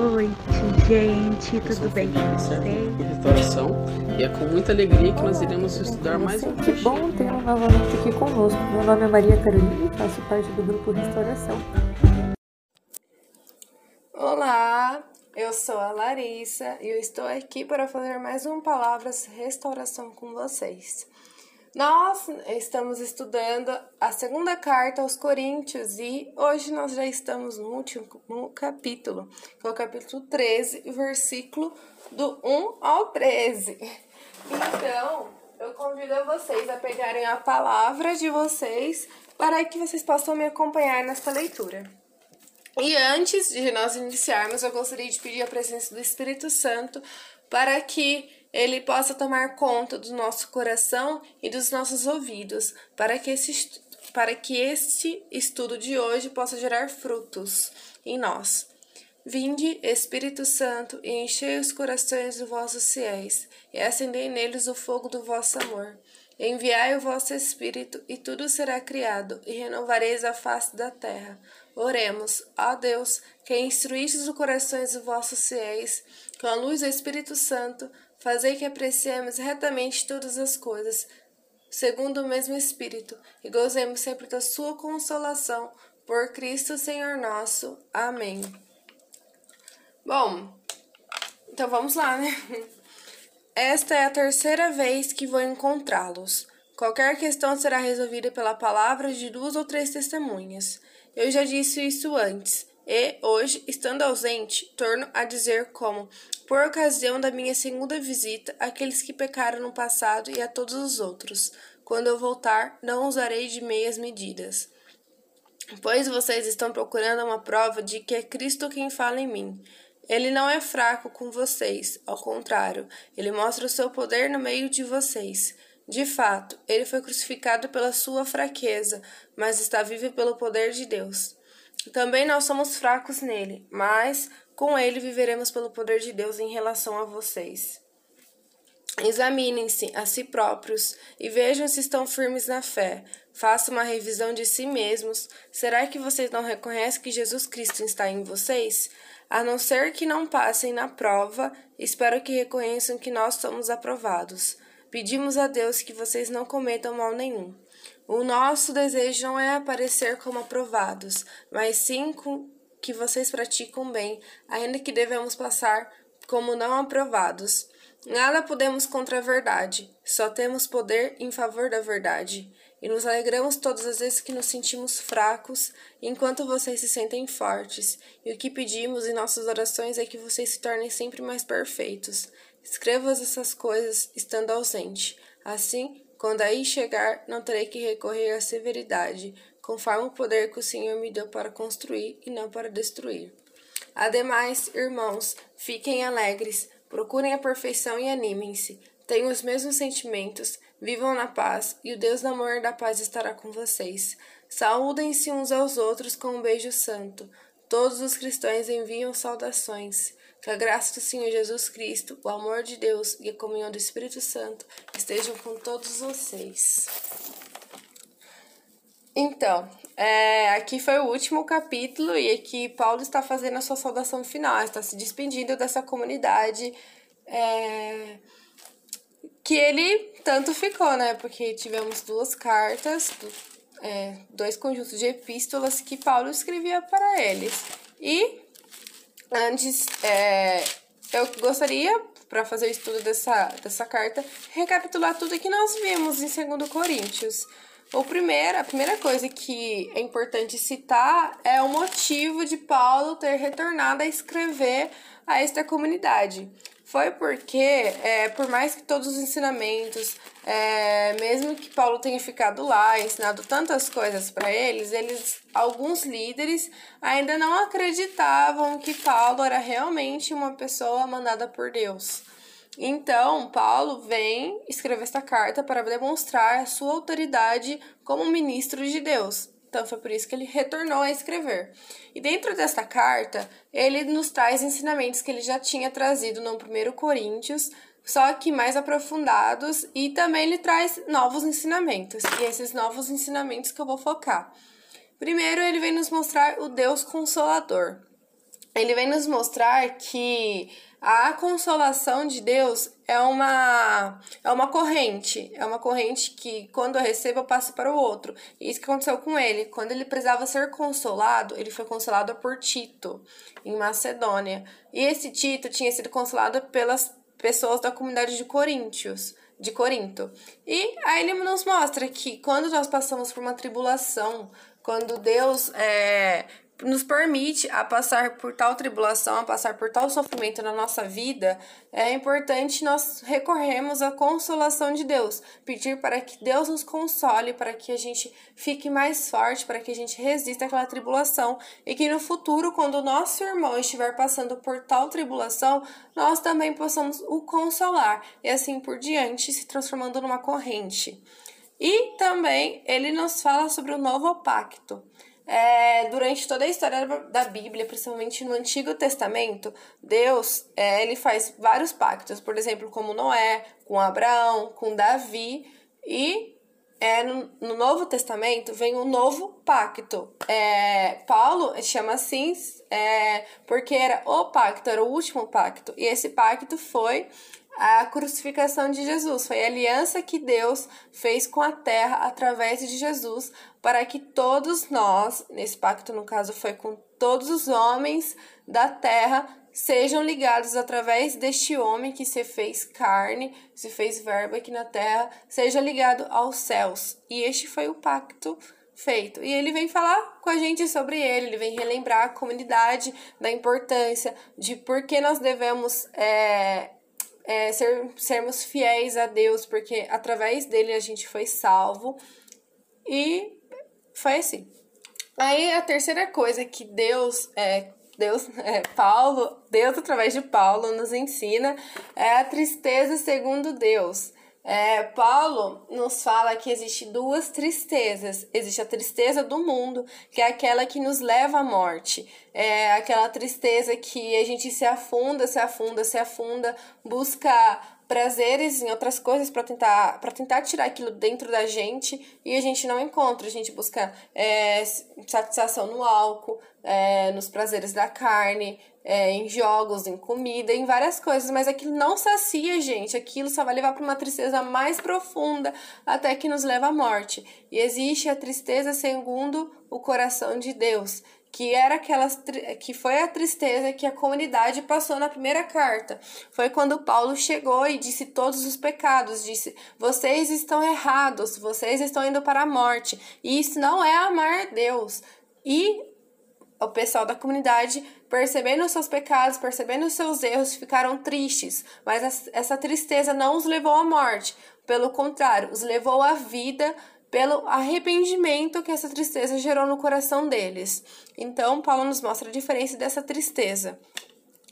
Boa noite, gente. Tudo bem com vocês? restauração e é com muita alegria que nós iremos estudar mais um Que bom tê-lo novamente aqui conosco. Meu nome é Maria Carolina e faço parte do grupo Restauração. Olá, eu sou a Larissa e eu estou aqui para fazer mais um Palavras Restauração com vocês. Nós estamos estudando a segunda carta aos Coríntios e hoje nós já estamos no último capítulo, que é o capítulo 13, versículo do 1 ao 13. Então, eu convido vocês a pegarem a palavra de vocês para que vocês possam me acompanhar nesta leitura. E antes de nós iniciarmos, eu gostaria de pedir a presença do Espírito Santo para que ele possa tomar conta do nosso coração e dos nossos ouvidos, para que esse, para que este estudo de hoje possa gerar frutos em nós. Vinde, Espírito Santo, e enchei os corações dos vossos fiéis, e acendei neles o fogo do vosso amor. Enviai o vosso Espírito, e tudo será criado, e renovareis a face da terra. Oremos, ó Deus, que instruístes os corações dos vossos fiéis, com a luz do Espírito Santo, fazei que apreciemos retamente todas as coisas, segundo o mesmo Espírito, e gozemos sempre da sua consolação, por Cristo Senhor nosso. Amém. Bom, então vamos lá, né? Esta é a terceira vez que vou encontrá-los. Qualquer questão será resolvida pela palavra de duas ou três testemunhas. Eu já disse isso antes, e hoje, estando ausente, torno a dizer como, por ocasião da minha segunda visita, àqueles que pecaram no passado e a todos os outros. Quando eu voltar, não usarei de meias medidas. Pois vocês estão procurando uma prova de que é Cristo quem fala em mim. Ele não é fraco com vocês, ao contrário, ele mostra o seu poder no meio de vocês. De fato, ele foi crucificado pela sua fraqueza, mas está vivo pelo poder de Deus. Também nós somos fracos nele, mas com ele viveremos pelo poder de Deus em relação a vocês. Examinem-se a si próprios e vejam se estão firmes na fé. Façam uma revisão de si mesmos. Será que vocês não reconhecem que Jesus Cristo está em vocês? A não ser que não passem na prova, espero que reconheçam que nós somos aprovados. Pedimos a Deus que vocês não cometam mal nenhum. O nosso desejo não é aparecer como aprovados, mas sim com que vocês praticam bem, ainda que devemos passar como não aprovados. Nada podemos contra a verdade, só temos poder em favor da verdade. E nos alegramos todas as vezes que nos sentimos fracos, enquanto vocês se sentem fortes. E o que pedimos em nossas orações é que vocês se tornem sempre mais perfeitos. Escreva essas coisas estando ausente. Assim, quando aí chegar, não terei que recorrer à severidade, conforme o poder que o Senhor me deu para construir e não para destruir. Ademais, irmãos, fiquem alegres, procurem a perfeição e animem-se. Tenham os mesmos sentimentos, vivam na paz, e o Deus do amor e da paz estará com vocês. Saúdem-se uns aos outros com um beijo santo. Todos os cristãos enviam saudações. Que a graça do Senhor Jesus Cristo, o amor de Deus e a comunhão do Espírito Santo estejam com todos vocês. Então, é, aqui foi o último capítulo e aqui Paulo está fazendo a sua saudação final, está se despedindo dessa comunidade é, que ele tanto ficou, né? Porque tivemos duas cartas, é, dois conjuntos de epístolas que Paulo escrevia para eles. E antes, é, eu gostaria, para fazer o estudo dessa, dessa carta, recapitular tudo que nós vimos em 2 Coríntios. O primeiro, a primeira coisa que é importante citar é o motivo de Paulo ter retornado a escrever a esta comunidade. Foi porque, é, por mais que todos os ensinamentos, é, mesmo que Paulo tenha ficado lá, ensinado tantas coisas para eles, eles, alguns líderes ainda não acreditavam que Paulo era realmente uma pessoa mandada por Deus. Então, Paulo vem escrever esta carta para demonstrar a sua autoridade como ministro de Deus. Então, foi por isso que ele retornou a escrever. E dentro desta carta, ele nos traz ensinamentos que ele já tinha trazido no 1 Coríntios, só que mais aprofundados, e também ele traz novos ensinamentos. E esses novos ensinamentos que eu vou focar. Primeiro, ele vem nos mostrar o Deus Consolador. Ele vem nos mostrar que a consolação de Deus é uma é uma corrente, é uma corrente que quando eu recebo eu passo para o outro. E isso que aconteceu com ele, quando ele precisava ser consolado, ele foi consolado por Tito em Macedônia. E esse Tito tinha sido consolado pelas pessoas da comunidade de Coríntios, de Corinto. E aí ele nos mostra que quando nós passamos por uma tribulação, quando Deus é, nos permite a passar por tal tribulação, a passar por tal sofrimento na nossa vida, é importante nós recorrermos à consolação de Deus, pedir para que Deus nos console, para que a gente fique mais forte, para que a gente resista àquela tribulação e que no futuro, quando o nosso irmão estiver passando por tal tribulação, nós também possamos o consolar e assim por diante, se transformando numa corrente. E também ele nos fala sobre o novo pacto. É, durante toda a história da Bíblia, principalmente no Antigo Testamento, Deus é, ele faz vários pactos, por exemplo, como Noé, com Abraão, com Davi, e é, no, no Novo Testamento vem o novo pacto. É, Paulo chama assim é, porque era o pacto, era o último pacto, e esse pacto foi a crucificação de Jesus. Foi a aliança que Deus fez com a terra através de Jesus, para que todos nós, nesse pacto no caso foi com todos os homens da terra, sejam ligados através deste homem que se fez carne, se fez verbo aqui na terra, seja ligado aos céus. E este foi o pacto feito. E ele vem falar com a gente sobre ele, ele vem relembrar a comunidade da importância de por que nós devemos é, é, ser, sermos fiéis a Deus, porque através dele a gente foi salvo. E foi assim. Aí a terceira coisa que Deus é, Deus, é, Paulo, Deus através de Paulo nos ensina é a tristeza segundo Deus. É, Paulo nos fala que existe duas tristezas. Existe a tristeza do mundo, que é aquela que nos leva à morte. É aquela tristeza que a gente se afunda, se afunda, se afunda, busca prazeres em outras coisas para tentar para tentar tirar aquilo dentro da gente e a gente não encontra a gente busca é, satisfação no álcool é, nos prazeres da carne é, em jogos em comida em várias coisas mas aquilo não sacia gente aquilo só vai levar para uma tristeza mais profunda até que nos leva à morte e existe a tristeza segundo o coração de Deus que era aquelas que foi a tristeza que a comunidade passou na primeira carta. Foi quando Paulo chegou e disse todos os pecados, disse: "Vocês estão errados, vocês estão indo para a morte". E isso não é amar Deus. E o pessoal da comunidade, percebendo os seus pecados, percebendo os seus erros, ficaram tristes, mas essa tristeza não os levou à morte, pelo contrário, os levou à vida pelo arrependimento que essa tristeza gerou no coração deles. Então, Paulo nos mostra a diferença dessa tristeza.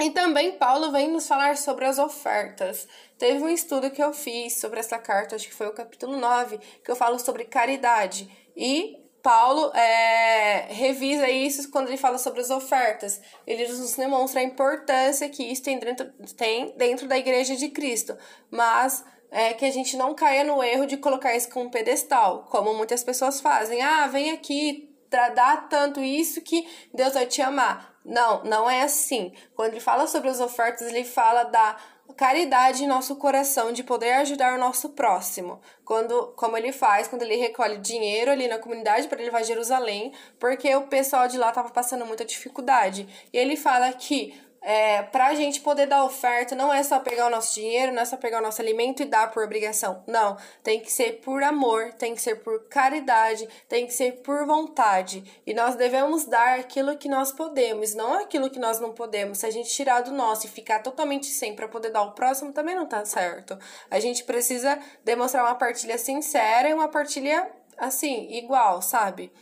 E também Paulo vem nos falar sobre as ofertas. Teve um estudo que eu fiz sobre essa carta, acho que foi o capítulo 9, que eu falo sobre caridade. E Paulo é, revisa isso quando ele fala sobre as ofertas. Ele nos demonstra a importância que isso tem dentro, tem dentro da igreja de Cristo. Mas é que a gente não caia no erro de colocar isso como um pedestal, como muitas pessoas fazem. Ah, vem aqui, dá tanto isso que Deus vai te amar. Não, não é assim. Quando ele fala sobre as ofertas, ele fala da caridade em nosso coração, de poder ajudar o nosso próximo. Quando, como ele faz, quando ele recolhe dinheiro ali na comunidade para levar a Jerusalém, porque o pessoal de lá estava passando muita dificuldade. E ele fala que é, para a gente poder dar oferta, não é só pegar o nosso dinheiro, não é só pegar o nosso alimento e dar por obrigação. Não, tem que ser por amor, tem que ser por caridade, tem que ser por vontade. E nós devemos dar aquilo que nós podemos, não aquilo que nós não podemos. Se a gente tirar do nosso e ficar totalmente sem para poder dar ao próximo, também não tá certo. A gente precisa demonstrar uma partilha sincera e uma partilha assim, igual, sabe?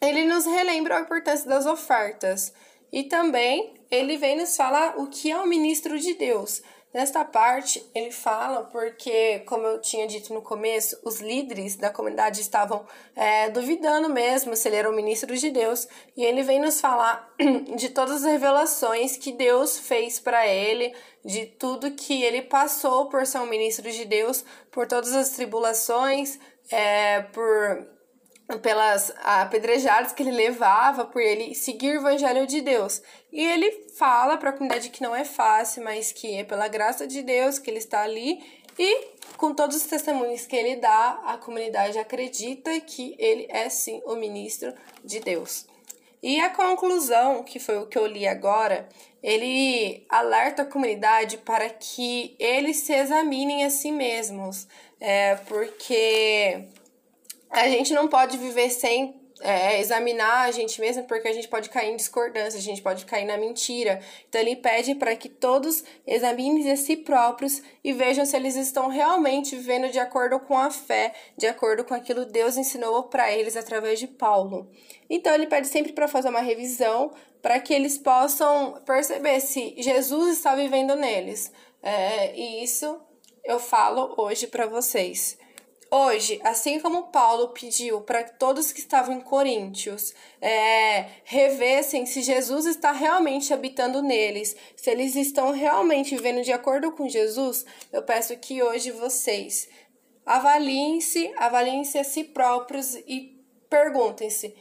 Ele nos relembra a importância das ofertas. E também ele vem nos falar o que é o ministro de Deus. Nesta parte, ele fala porque, como eu tinha dito no começo, os líderes da comunidade estavam é, duvidando mesmo se ele era o ministro de Deus, e ele vem nos falar de todas as revelações que Deus fez para ele, de tudo que ele passou por ser um ministro de Deus, por todas as tribulações, é, por pelas apedrejadas que ele levava por ele seguir o evangelho de Deus. E ele fala para a comunidade que não é fácil, mas que é pela graça de Deus que ele está ali e com todos os testemunhos que ele dá, a comunidade acredita que ele é sim o ministro de Deus. E a conclusão, que foi o que eu li agora, ele alerta a comunidade para que eles se examinem a si mesmos, é, porque a gente não pode viver sem é, examinar a gente mesmo, porque a gente pode cair em discordância, a gente pode cair na mentira. Então, ele pede para que todos examinem a si próprios e vejam se eles estão realmente vivendo de acordo com a fé, de acordo com aquilo que Deus ensinou para eles através de Paulo. Então, ele pede sempre para fazer uma revisão, para que eles possam perceber se Jesus está vivendo neles. É, e isso eu falo hoje para vocês. Hoje, assim como Paulo pediu para todos que estavam em Coríntios é, revessem se Jesus está realmente habitando neles, se eles estão realmente vivendo de acordo com Jesus, eu peço que hoje vocês avaliem-se, avaliem-se a si próprios e perguntem-se.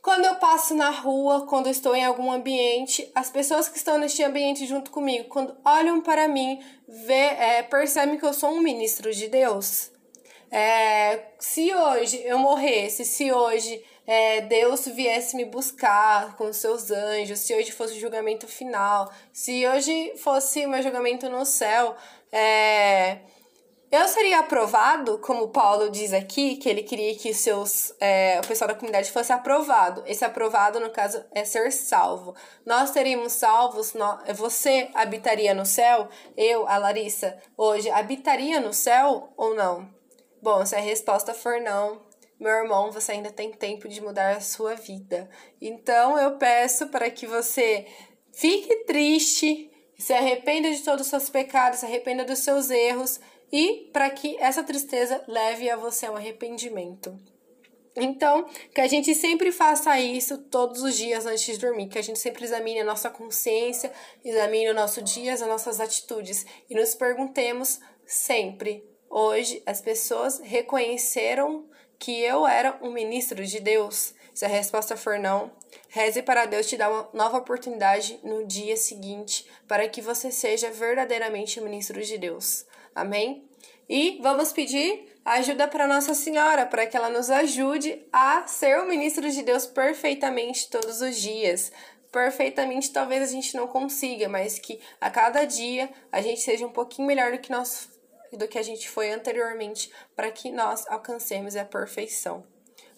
Quando eu passo na rua, quando estou em algum ambiente, as pessoas que estão neste ambiente junto comigo, quando olham para mim, vê, é, percebem que eu sou um ministro de Deus? É, se hoje eu morresse, se hoje é, Deus viesse me buscar com seus anjos, se hoje fosse o julgamento final, se hoje fosse o meu julgamento no céu, é, eu seria aprovado, como Paulo diz aqui, que ele queria que seus, é, o pessoal da comunidade fosse aprovado. Esse aprovado, no caso, é ser salvo. Nós teríamos salvos, nós, você habitaria no céu? Eu, a Larissa, hoje, habitaria no céu ou não? Bom, se a resposta for não, meu irmão, você ainda tem tempo de mudar a sua vida. Então eu peço para que você fique triste, se arrependa de todos os seus pecados, se arrependa dos seus erros e para que essa tristeza leve a você ao arrependimento. Então, que a gente sempre faça isso todos os dias antes de dormir, que a gente sempre examine a nossa consciência, examine o nosso dia, as nossas atitudes e nos perguntemos sempre Hoje, as pessoas reconheceram que eu era um ministro de Deus? Se a resposta for não, reze para Deus te dar uma nova oportunidade no dia seguinte para que você seja verdadeiramente um ministro de Deus. Amém? E vamos pedir ajuda para Nossa Senhora, para que ela nos ajude a ser o ministro de Deus perfeitamente todos os dias. Perfeitamente, talvez a gente não consiga, mas que a cada dia a gente seja um pouquinho melhor do que nós do que a gente foi anteriormente, para que nós alcancemos a perfeição.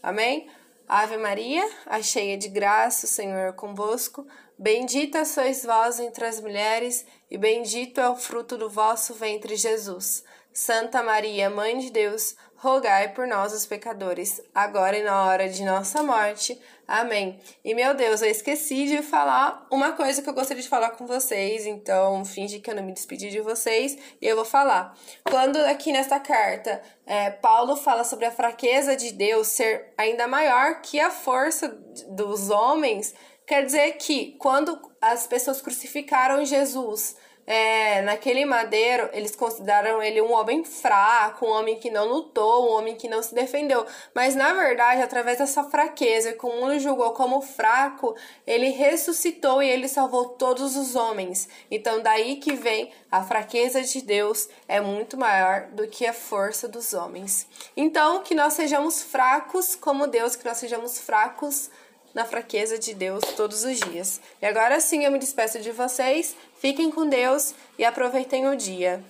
Amém? Ave Maria, a cheia de graça, o Senhor é convosco. Bendita sois vós entre as mulheres, e bendito é o fruto do vosso ventre, Jesus. Santa Maria, Mãe de Deus, rogai por nós, os pecadores, agora e na hora de nossa morte. Amém. E meu Deus, eu esqueci de falar uma coisa que eu gostaria de falar com vocês, então finge que eu não me despedi de vocês e eu vou falar. Quando aqui nesta carta é, Paulo fala sobre a fraqueza de Deus ser ainda maior que a força dos homens, quer dizer que quando as pessoas crucificaram Jesus, é, naquele madeiro, eles consideraram ele um homem fraco, um homem que não lutou, um homem que não se defendeu. Mas na verdade, através dessa fraqueza, que o mundo julgou como fraco, ele ressuscitou e ele salvou todos os homens. Então, daí que vem a fraqueza de Deus é muito maior do que a força dos homens. Então, que nós sejamos fracos como Deus, que nós sejamos fracos na fraqueza de Deus todos os dias. E agora sim eu me despeço de vocês. Fiquem com Deus e aproveitem o dia.